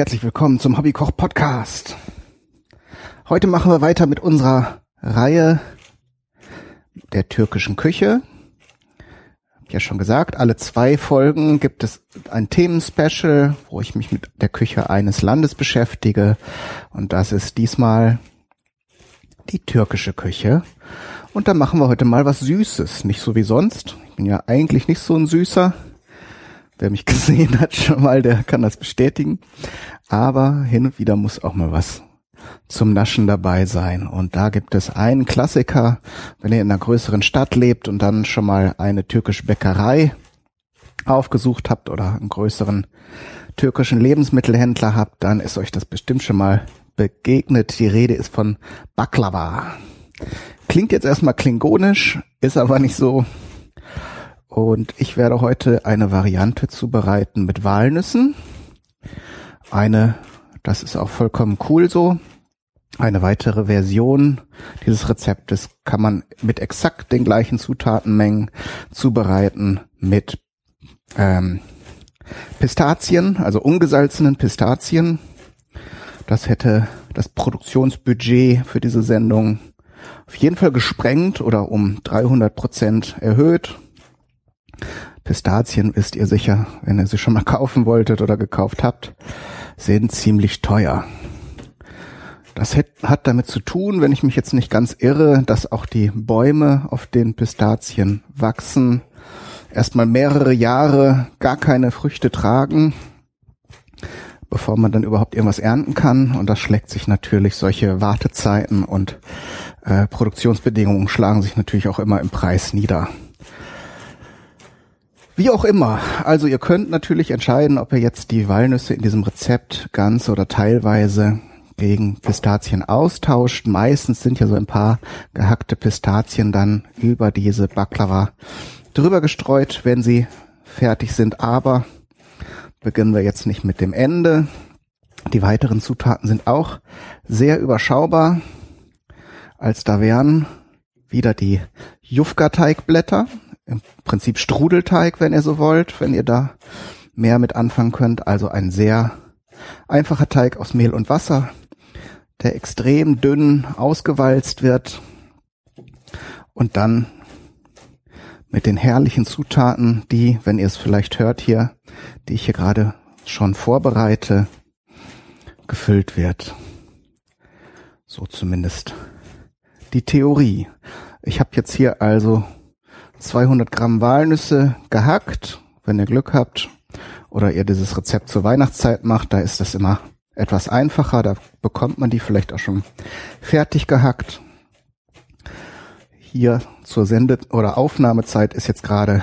Herzlich willkommen zum Hobbykoch Podcast. Heute machen wir weiter mit unserer Reihe der türkischen Küche. Hab ja schon gesagt, alle zwei Folgen gibt es ein Themenspecial, wo ich mich mit der Küche eines Landes beschäftige. Und das ist diesmal die türkische Küche. Und da machen wir heute mal was Süßes. Nicht so wie sonst. Ich bin ja eigentlich nicht so ein Süßer. Wer mich gesehen hat schon mal, der kann das bestätigen. Aber hin und wieder muss auch mal was zum Naschen dabei sein. Und da gibt es einen Klassiker, wenn ihr in einer größeren Stadt lebt und dann schon mal eine türkische Bäckerei aufgesucht habt oder einen größeren türkischen Lebensmittelhändler habt, dann ist euch das bestimmt schon mal begegnet. Die Rede ist von Baklava. Klingt jetzt erstmal klingonisch, ist aber nicht so. Und ich werde heute eine Variante zubereiten mit Walnüssen. Eine, das ist auch vollkommen cool so. Eine weitere Version dieses Rezeptes kann man mit exakt den gleichen Zutatenmengen zubereiten mit ähm, Pistazien, also ungesalzenen Pistazien. Das hätte das Produktionsbudget für diese Sendung auf jeden Fall gesprengt oder um 300 Prozent erhöht. Pistazien wisst ihr sicher, wenn ihr sie schon mal kaufen wolltet oder gekauft habt, sind ziemlich teuer. Das hat damit zu tun, wenn ich mich jetzt nicht ganz irre, dass auch die Bäume, auf den Pistazien wachsen, erstmal mehrere Jahre gar keine Früchte tragen, bevor man dann überhaupt irgendwas ernten kann. Und das schlägt sich natürlich, solche Wartezeiten und äh, Produktionsbedingungen schlagen sich natürlich auch immer im Preis nieder. Wie auch immer. Also ihr könnt natürlich entscheiden, ob ihr jetzt die Walnüsse in diesem Rezept ganz oder teilweise gegen Pistazien austauscht. Meistens sind ja so ein paar gehackte Pistazien dann über diese Baklava drüber gestreut, wenn sie fertig sind. Aber beginnen wir jetzt nicht mit dem Ende. Die weiteren Zutaten sind auch sehr überschaubar. Als da wären wieder die Jufka-Teigblätter im Prinzip Strudelteig, wenn ihr so wollt, wenn ihr da mehr mit anfangen könnt. Also ein sehr einfacher Teig aus Mehl und Wasser, der extrem dünn ausgewalzt wird und dann mit den herrlichen Zutaten, die, wenn ihr es vielleicht hört hier, die ich hier gerade schon vorbereite, gefüllt wird. So zumindest die Theorie. Ich habe jetzt hier also 200 Gramm Walnüsse gehackt, wenn ihr Glück habt, oder ihr dieses Rezept zur Weihnachtszeit macht, da ist das immer etwas einfacher, da bekommt man die vielleicht auch schon fertig gehackt. Hier zur Sende- oder Aufnahmezeit ist jetzt gerade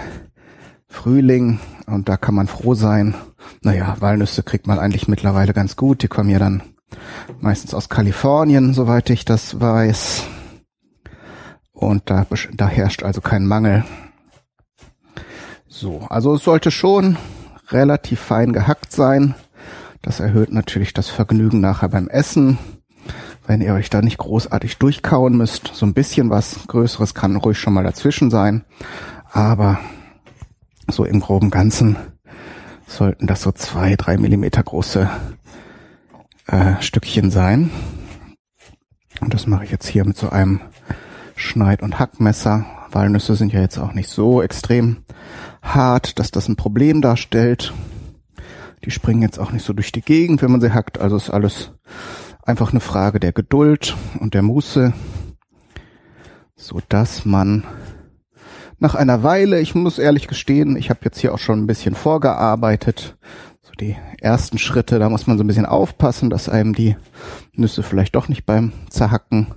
Frühling und da kann man froh sein. Naja, Walnüsse kriegt man eigentlich mittlerweile ganz gut. Die kommen ja dann meistens aus Kalifornien, soweit ich das weiß. Und da, da herrscht also kein Mangel. So, also es sollte schon relativ fein gehackt sein. Das erhöht natürlich das Vergnügen nachher beim Essen. Wenn ihr euch da nicht großartig durchkauen müsst, so ein bisschen was Größeres kann ruhig schon mal dazwischen sein. Aber so im groben Ganzen sollten das so zwei, drei Millimeter große äh, Stückchen sein. Und das mache ich jetzt hier mit so einem Schneid- und Hackmesser. Walnüsse sind ja jetzt auch nicht so extrem hart, dass das ein Problem darstellt. Die springen jetzt auch nicht so durch die Gegend, wenn man sie hackt. Also ist alles einfach eine Frage der Geduld und der Muße, so dass man nach einer Weile, ich muss ehrlich gestehen, ich habe jetzt hier auch schon ein bisschen vorgearbeitet, so die ersten Schritte, da muss man so ein bisschen aufpassen, dass einem die Nüsse vielleicht doch nicht beim Zerhacken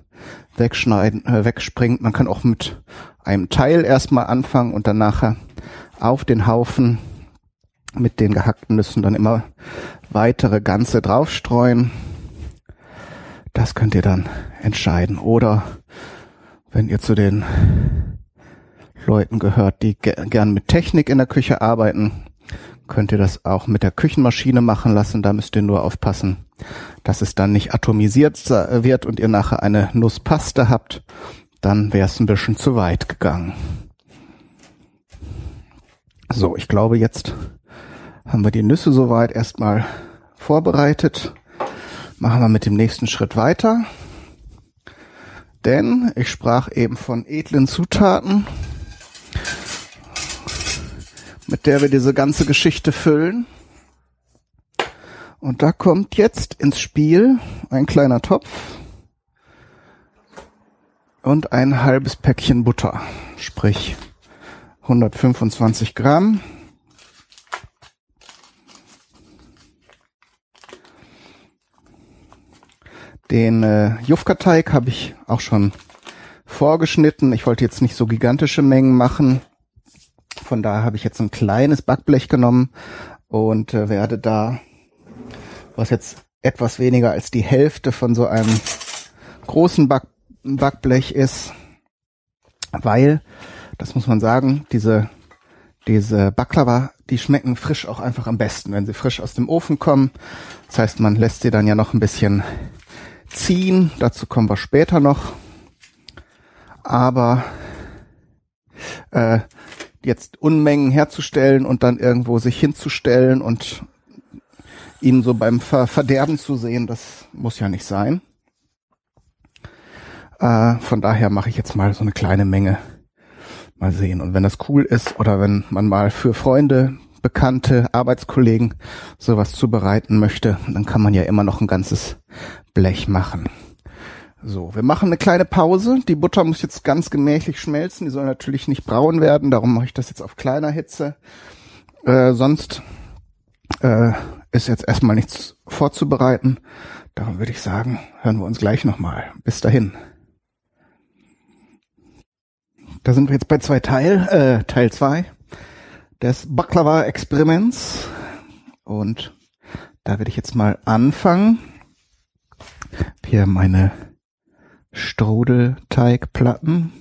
wegschneiden, äh, wegspringt. Man kann auch mit einem Teil erstmal anfangen und dann nachher auf den Haufen mit den gehackten Nüssen dann immer weitere ganze draufstreuen. Das könnt ihr dann entscheiden. Oder wenn ihr zu den Leuten gehört, die ge gern mit Technik in der Küche arbeiten, könnt ihr das auch mit der Küchenmaschine machen lassen. Da müsst ihr nur aufpassen, dass es dann nicht atomisiert wird und ihr nachher eine Nusspaste habt. Dann wäre es ein bisschen zu weit gegangen. So, ich glaube, jetzt haben wir die Nüsse soweit erstmal vorbereitet. Machen wir mit dem nächsten Schritt weiter. Denn ich sprach eben von edlen Zutaten, mit der wir diese ganze Geschichte füllen. Und da kommt jetzt ins Spiel ein kleiner Topf und ein halbes Päckchen Butter, sprich 125 Gramm. Den äh, Jufka-Teig habe ich auch schon vorgeschnitten. Ich wollte jetzt nicht so gigantische Mengen machen. Von daher habe ich jetzt ein kleines Backblech genommen und äh, werde da, was jetzt etwas weniger als die Hälfte von so einem großen Back Backblech ist, weil, das muss man sagen, diese, diese Baklava, die schmecken frisch auch einfach am besten, wenn sie frisch aus dem Ofen kommen. Das heißt, man lässt sie dann ja noch ein bisschen ziehen. Dazu kommen wir später noch. Aber äh, jetzt Unmengen herzustellen und dann irgendwo sich hinzustellen und ihn so beim Ver Verderben zu sehen, das muss ja nicht sein. Äh, von daher mache ich jetzt mal so eine kleine Menge. Mal sehen. Und wenn das cool ist oder wenn man mal für Freunde, Bekannte, Arbeitskollegen sowas zubereiten möchte, dann kann man ja immer noch ein ganzes Blech machen. So, wir machen eine kleine Pause. Die Butter muss jetzt ganz gemächlich schmelzen. Die soll natürlich nicht braun werden. Darum mache ich das jetzt auf kleiner Hitze. Äh, sonst äh, ist jetzt erstmal nichts vorzubereiten. Darum würde ich sagen, hören wir uns gleich nochmal. Bis dahin. Da sind wir jetzt bei zwei Teil, äh, Teil zwei des Baklava-Experiments. Und da werde ich jetzt mal anfangen hier meine Strudelteigplatten.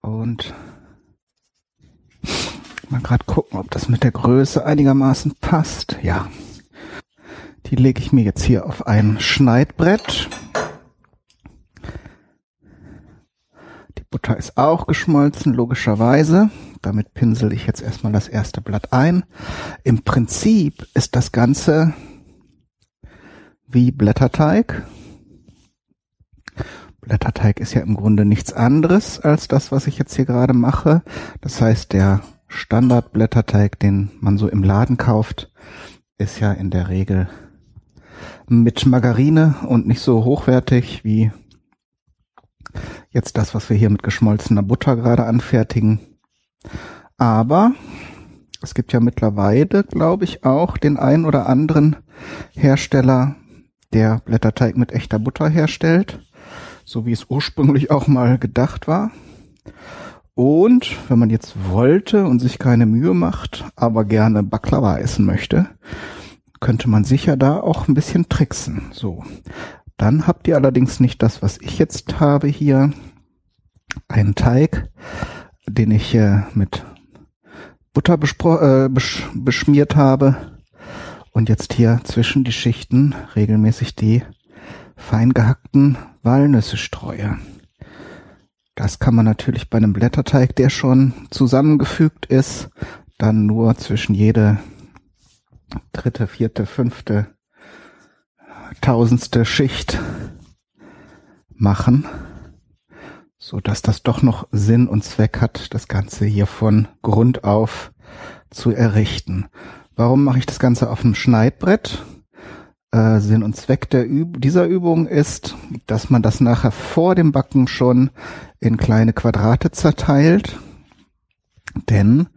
Und mal gerade gucken, ob das mit der Größe einigermaßen passt. Ja. Die lege ich mir jetzt hier auf ein Schneidbrett. Die Butter ist auch geschmolzen, logischerweise. Damit pinsel ich jetzt erstmal das erste Blatt ein. Im Prinzip ist das Ganze wie Blätterteig. Blätterteig ist ja im Grunde nichts anderes als das, was ich jetzt hier gerade mache. Das heißt, der Standardblätterteig, den man so im Laden kauft, ist ja in der Regel mit Margarine und nicht so hochwertig wie jetzt das, was wir hier mit geschmolzener Butter gerade anfertigen. Aber es gibt ja mittlerweile, glaube ich, auch den ein oder anderen Hersteller, der Blätterteig mit echter Butter herstellt, so wie es ursprünglich auch mal gedacht war. Und wenn man jetzt wollte und sich keine Mühe macht, aber gerne Baklava essen möchte, könnte man sicher da auch ein bisschen tricksen. So. Dann habt ihr allerdings nicht das, was ich jetzt habe hier. Einen Teig, den ich äh, mit Butter äh, besch beschmiert habe und jetzt hier zwischen die Schichten regelmäßig die fein gehackten Walnüsse streue. Das kann man natürlich bei einem Blätterteig, der schon zusammengefügt ist, dann nur zwischen jede dritte, vierte, fünfte, tausendste Schicht machen, so dass das doch noch Sinn und Zweck hat, das Ganze hier von Grund auf zu errichten. Warum mache ich das Ganze auf einem Schneidbrett? Äh, Sinn und Zweck Üb dieser Übung ist, dass man das nachher vor dem Backen schon in kleine Quadrate zerteilt. Denn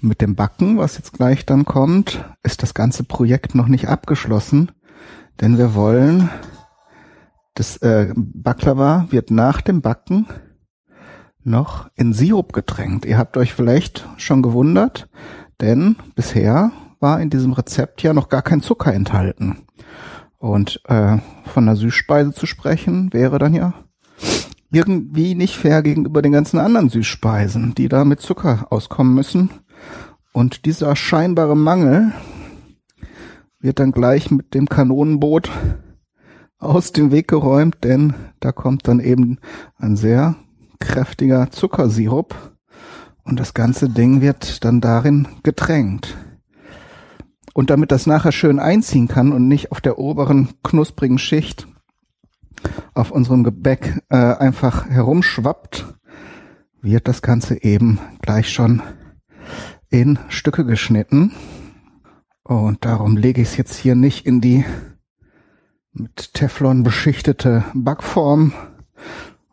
mit dem Backen, was jetzt gleich dann kommt, ist das ganze Projekt noch nicht abgeschlossen. Denn wir wollen, das äh, Baklava wird nach dem Backen noch in Sirup getränkt. Ihr habt euch vielleicht schon gewundert, denn bisher war in diesem Rezept ja noch gar kein Zucker enthalten. Und äh, von einer Süßspeise zu sprechen, wäre dann ja irgendwie nicht fair gegenüber den ganzen anderen Süßspeisen, die da mit Zucker auskommen müssen. Und dieser scheinbare Mangel wird dann gleich mit dem Kanonenboot aus dem Weg geräumt, denn da kommt dann eben ein sehr kräftiger Zuckersirup und das ganze Ding wird dann darin getränkt. Und damit das nachher schön einziehen kann und nicht auf der oberen knusprigen Schicht auf unserem Gebäck äh, einfach herumschwappt, wird das Ganze eben gleich schon in Stücke geschnitten. Und darum lege ich es jetzt hier nicht in die mit Teflon beschichtete Backform.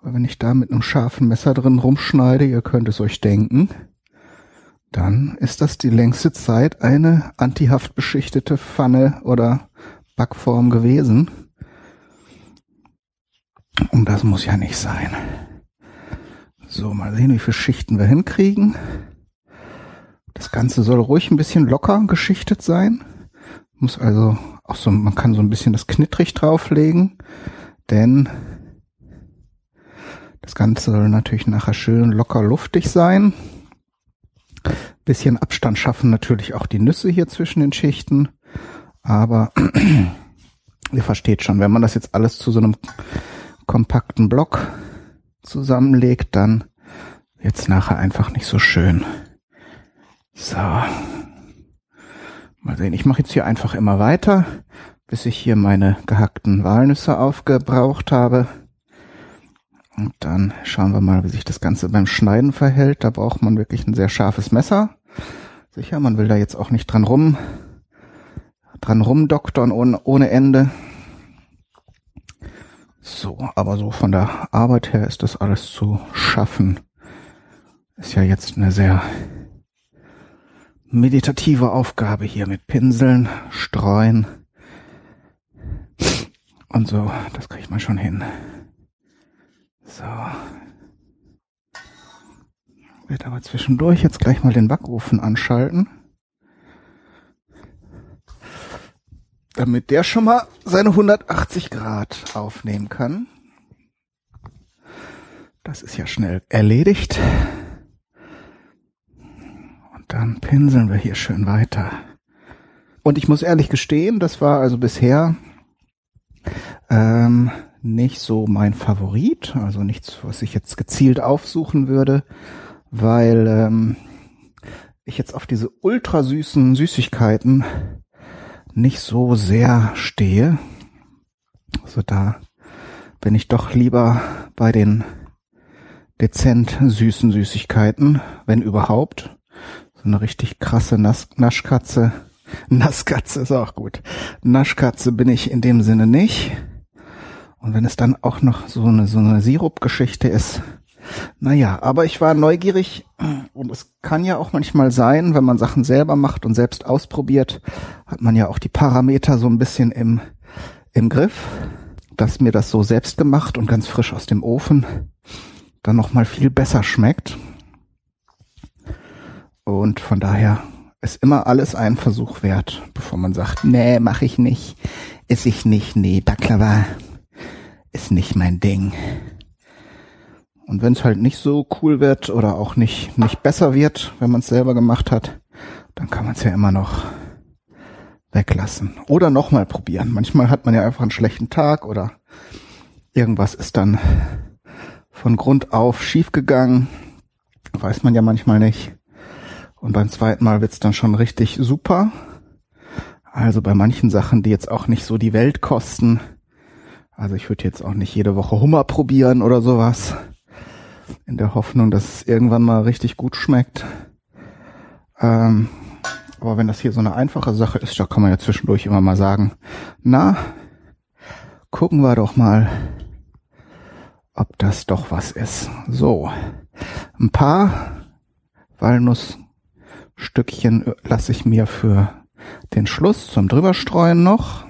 Weil wenn ich da mit einem scharfen Messer drin rumschneide, ihr könnt es euch denken, dann ist das die längste Zeit eine antihaft beschichtete Pfanne oder Backform gewesen. Und das muss ja nicht sein. So, mal sehen, wie viele Schichten wir hinkriegen. Das Ganze soll ruhig ein bisschen locker geschichtet sein. Muss also auch so, man kann so ein bisschen das knittrig drauflegen, denn das Ganze soll natürlich nachher schön locker luftig sein. Bisschen Abstand schaffen natürlich auch die Nüsse hier zwischen den Schichten. Aber ihr versteht schon, wenn man das jetzt alles zu so einem kompakten Block zusammenlegt, dann wird's nachher einfach nicht so schön. So. Mal sehen, ich mache jetzt hier einfach immer weiter, bis ich hier meine gehackten Walnüsse aufgebraucht habe. Und dann schauen wir mal, wie sich das Ganze beim Schneiden verhält. Da braucht man wirklich ein sehr scharfes Messer. Sicher, man will da jetzt auch nicht dran rum, dran rumdoktern ohne, ohne Ende. So, aber so von der Arbeit her ist das alles zu schaffen. Ist ja jetzt eine sehr meditative Aufgabe hier mit Pinseln, Streuen und so. Das kriege ich mal schon hin. So. Wird aber zwischendurch jetzt gleich mal den Backofen anschalten. Damit der schon mal seine 180 Grad aufnehmen kann. Das ist ja schnell erledigt. Dann pinseln wir hier schön weiter. Und ich muss ehrlich gestehen, das war also bisher ähm, nicht so mein Favorit, also nichts, was ich jetzt gezielt aufsuchen würde, weil ähm, ich jetzt auf diese ultra süßen Süßigkeiten nicht so sehr stehe. Also da bin ich doch lieber bei den dezent süßen Süßigkeiten, wenn überhaupt. So eine richtig krasse Nas Naschkatze. Nasskatze ist auch gut. Naschkatze bin ich in dem Sinne nicht. Und wenn es dann auch noch so eine, so eine Sirupgeschichte ist, naja, aber ich war neugierig und es kann ja auch manchmal sein, wenn man Sachen selber macht und selbst ausprobiert, hat man ja auch die Parameter so ein bisschen im, im Griff, dass mir das so selbst gemacht und ganz frisch aus dem Ofen dann nochmal viel besser schmeckt. Und von daher ist immer alles ein Versuch wert, bevor man sagt, nee, mach ich nicht, esse ich nicht, nee, Baklava ist nicht mein Ding. Und wenn es halt nicht so cool wird oder auch nicht, nicht besser wird, wenn man es selber gemacht hat, dann kann man es ja immer noch weglassen. Oder nochmal probieren. Manchmal hat man ja einfach einen schlechten Tag oder irgendwas ist dann von Grund auf schiefgegangen. Weiß man ja manchmal nicht. Und beim zweiten Mal wird's dann schon richtig super. Also bei manchen Sachen, die jetzt auch nicht so die Welt kosten. Also ich würde jetzt auch nicht jede Woche Hummer probieren oder sowas. In der Hoffnung, dass es irgendwann mal richtig gut schmeckt. Ähm, aber wenn das hier so eine einfache Sache ist, da kann man ja zwischendurch immer mal sagen, na, gucken wir doch mal, ob das doch was ist. So, ein paar Walnuss Stückchen lasse ich mir für den Schluss zum drüberstreuen noch.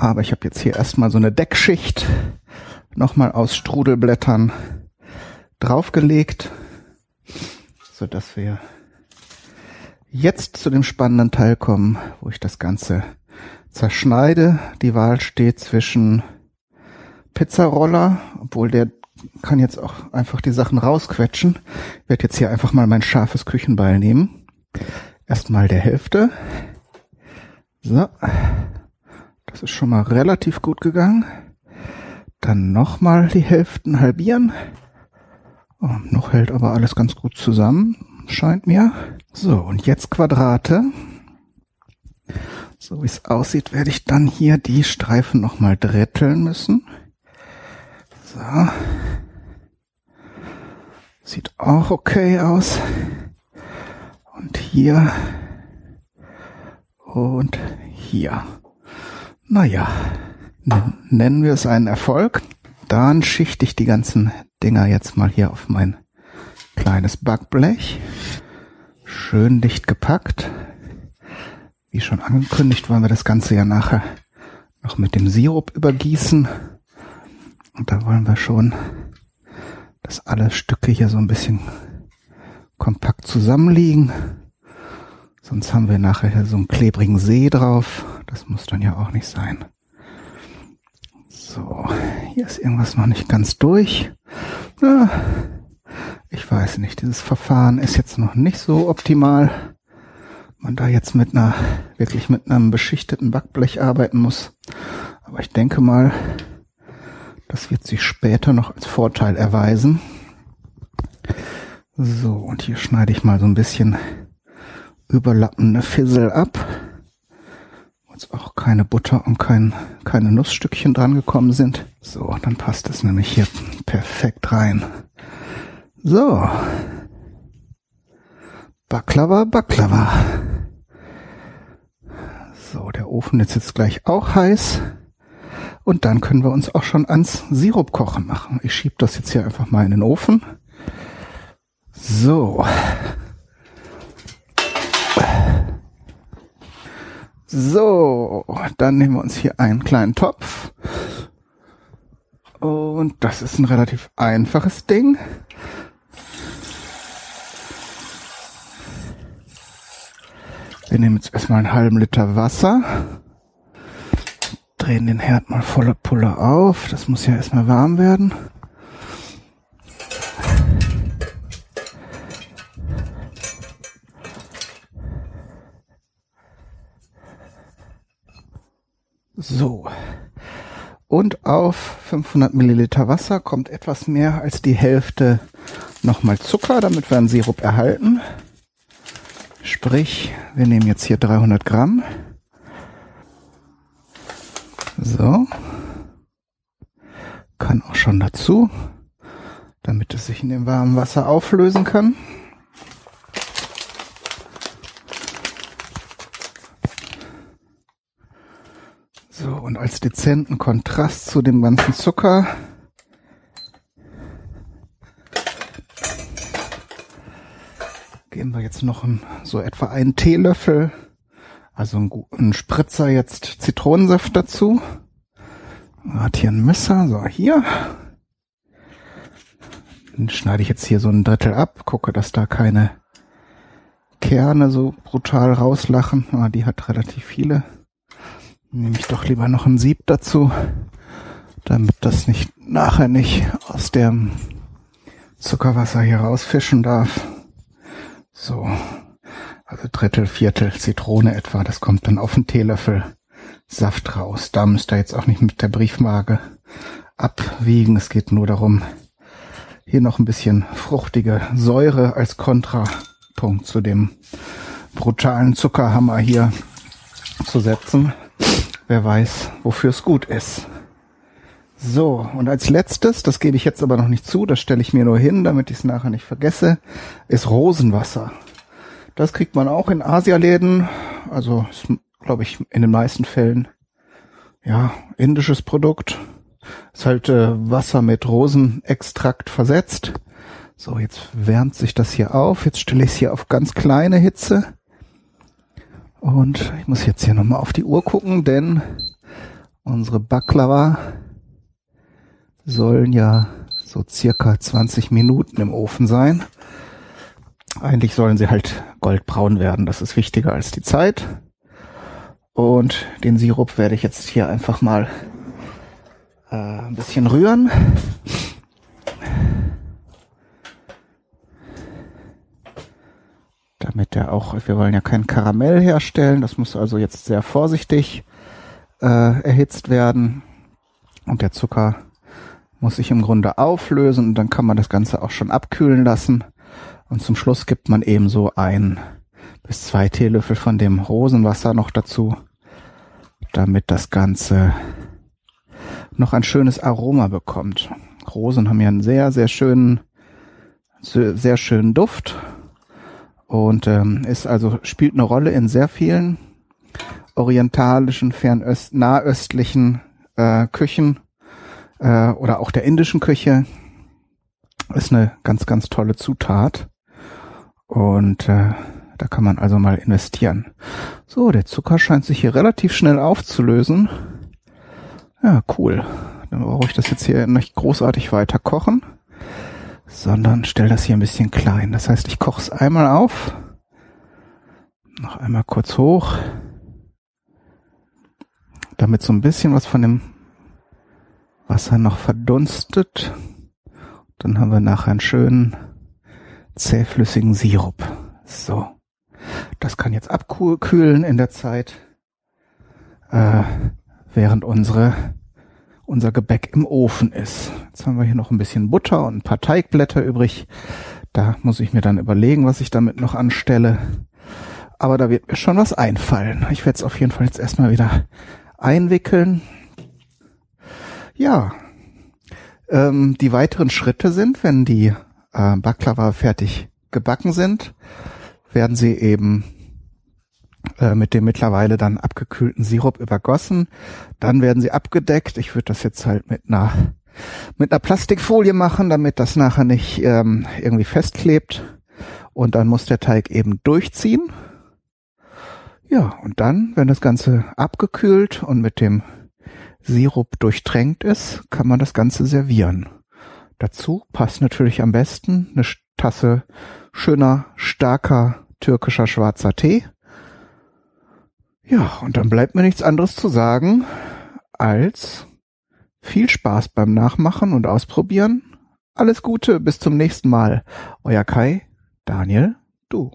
Aber ich habe jetzt hier erstmal so eine Deckschicht nochmal aus Strudelblättern draufgelegt, so dass wir jetzt zu dem spannenden Teil kommen, wo ich das Ganze zerschneide. Die Wahl steht zwischen Pizzaroller, obwohl der kann jetzt auch einfach die Sachen rausquetschen. Ich werde jetzt hier einfach mal mein scharfes Küchenbeil nehmen. Erstmal der Hälfte. So. Das ist schon mal relativ gut gegangen. Dann nochmal die Hälften halbieren. Oh, noch hält aber alles ganz gut zusammen, scheint mir. So, und jetzt Quadrate. So wie es aussieht, werde ich dann hier die Streifen nochmal dritteln müssen. So. Sieht auch okay aus. Und hier. Und hier. Naja, nennen wir es einen Erfolg. Dann schichte ich die ganzen Dinger jetzt mal hier auf mein kleines Backblech. Schön dicht gepackt. Wie schon angekündigt, wollen wir das Ganze ja nachher noch mit dem Sirup übergießen. Und da wollen wir schon dass alle Stücke hier so ein bisschen kompakt zusammenliegen. Sonst haben wir nachher so einen klebrigen See drauf. Das muss dann ja auch nicht sein. So, hier ist irgendwas noch nicht ganz durch. Ich weiß nicht, dieses Verfahren ist jetzt noch nicht so optimal. Man da jetzt mit einer, wirklich mit einem beschichteten Backblech arbeiten muss. Aber ich denke mal, das wird sich später noch als Vorteil erweisen. So, und hier schneide ich mal so ein bisschen überlappende Fissel ab. Wo jetzt auch keine Butter und kein, keine Nussstückchen dran gekommen sind. So, dann passt es nämlich hier perfekt rein. So. Baklava, Baklava. So, der Ofen ist jetzt gleich auch heiß. Und dann können wir uns auch schon ans Sirup kochen machen. Ich schiebe das jetzt hier einfach mal in den Ofen. So. So, dann nehmen wir uns hier einen kleinen Topf. Und das ist ein relativ einfaches Ding. Wir nehmen jetzt erstmal einen halben Liter Wasser drehen den Herd mal volle Pulle auf. Das muss ja erstmal warm werden. So. Und auf 500 Milliliter Wasser kommt etwas mehr als die Hälfte nochmal Zucker, damit wir einen Sirup erhalten. Sprich, wir nehmen jetzt hier 300 Gramm. So. Kann auch schon dazu, damit es sich in dem warmen Wasser auflösen kann. So, und als dezenten Kontrast zu dem ganzen Zucker geben wir jetzt noch ein, so etwa einen Teelöffel also ein, ein Spritzer jetzt Zitronensaft dazu. Hat hier ein Messer, so hier. Dann schneide ich jetzt hier so ein Drittel ab, gucke, dass da keine Kerne so brutal rauslachen. Ah, die hat relativ viele. Nehme ich doch lieber noch ein Sieb dazu, damit das nicht nachher nicht aus dem Zuckerwasser hier rausfischen darf. So, also Drittel, Viertel Zitrone etwa, das kommt dann auf einen Teelöffel Saft raus. Da müsst ihr jetzt auch nicht mit der Briefmarke abwiegen. Es geht nur darum, hier noch ein bisschen fruchtige Säure als Kontrapunkt zu dem brutalen Zuckerhammer hier zu setzen. Wer weiß, wofür es gut ist. So, und als letztes, das gebe ich jetzt aber noch nicht zu, das stelle ich mir nur hin, damit ich es nachher nicht vergesse, ist Rosenwasser. Das kriegt man auch in Asialäden. Also glaube ich, in den meisten Fällen ja indisches Produkt. Ist halt äh, Wasser mit Rosenextrakt versetzt. So, jetzt wärmt sich das hier auf. Jetzt stelle ich es hier auf ganz kleine Hitze. Und ich muss jetzt hier nochmal auf die Uhr gucken, denn unsere Baklava sollen ja so circa 20 Minuten im Ofen sein. Eigentlich sollen sie halt goldbraun werden. Das ist wichtiger als die Zeit. Und den Sirup werde ich jetzt hier einfach mal äh, ein bisschen rühren. Damit er auch, wir wollen ja kein Karamell herstellen, das muss also jetzt sehr vorsichtig äh, erhitzt werden. Und der Zucker muss sich im Grunde auflösen und dann kann man das Ganze auch schon abkühlen lassen. Und zum Schluss gibt man eben so ein bis zwei Teelöffel von dem Rosenwasser noch dazu. damit das Ganze noch ein schönes Aroma bekommt. Rosen haben ja einen sehr, sehr schönen, sehr schönen Duft und ähm, ist also spielt eine Rolle in sehr vielen orientalischen, fernöst, nahöstlichen äh, Küchen äh, oder auch der indischen Küche. Ist eine ganz, ganz tolle Zutat und äh, da kann man also mal investieren. So, der Zucker scheint sich hier relativ schnell aufzulösen. Ja, cool. Dann brauche ich das jetzt hier nicht großartig weiter kochen, sondern stelle das hier ein bisschen klein. Das heißt, ich koche es einmal auf, noch einmal kurz hoch, damit so ein bisschen was von dem Wasser noch verdunstet. Dann haben wir nachher einen schönen zähflüssigen Sirup. So. Das kann jetzt abkühlen in der Zeit, äh, während unsere, unser Gebäck im Ofen ist. Jetzt haben wir hier noch ein bisschen Butter und ein paar Teigblätter übrig. Da muss ich mir dann überlegen, was ich damit noch anstelle. Aber da wird mir schon was einfallen. Ich werde es auf jeden Fall jetzt erstmal wieder einwickeln. Ja, ähm, die weiteren Schritte sind, wenn die äh, Baklava fertig gebacken sind, werden sie eben äh, mit dem mittlerweile dann abgekühlten Sirup übergossen. Dann werden sie abgedeckt. Ich würde das jetzt halt mit einer mit einer Plastikfolie machen, damit das nachher nicht ähm, irgendwie festklebt. Und dann muss der Teig eben durchziehen. Ja, und dann, wenn das Ganze abgekühlt und mit dem Sirup durchtränkt ist, kann man das Ganze servieren. Dazu passt natürlich am besten eine Tasse schöner, starker türkischer schwarzer Tee. Ja, und dann bleibt mir nichts anderes zu sagen, als viel Spaß beim Nachmachen und Ausprobieren. Alles Gute, bis zum nächsten Mal. Euer Kai, Daniel, du.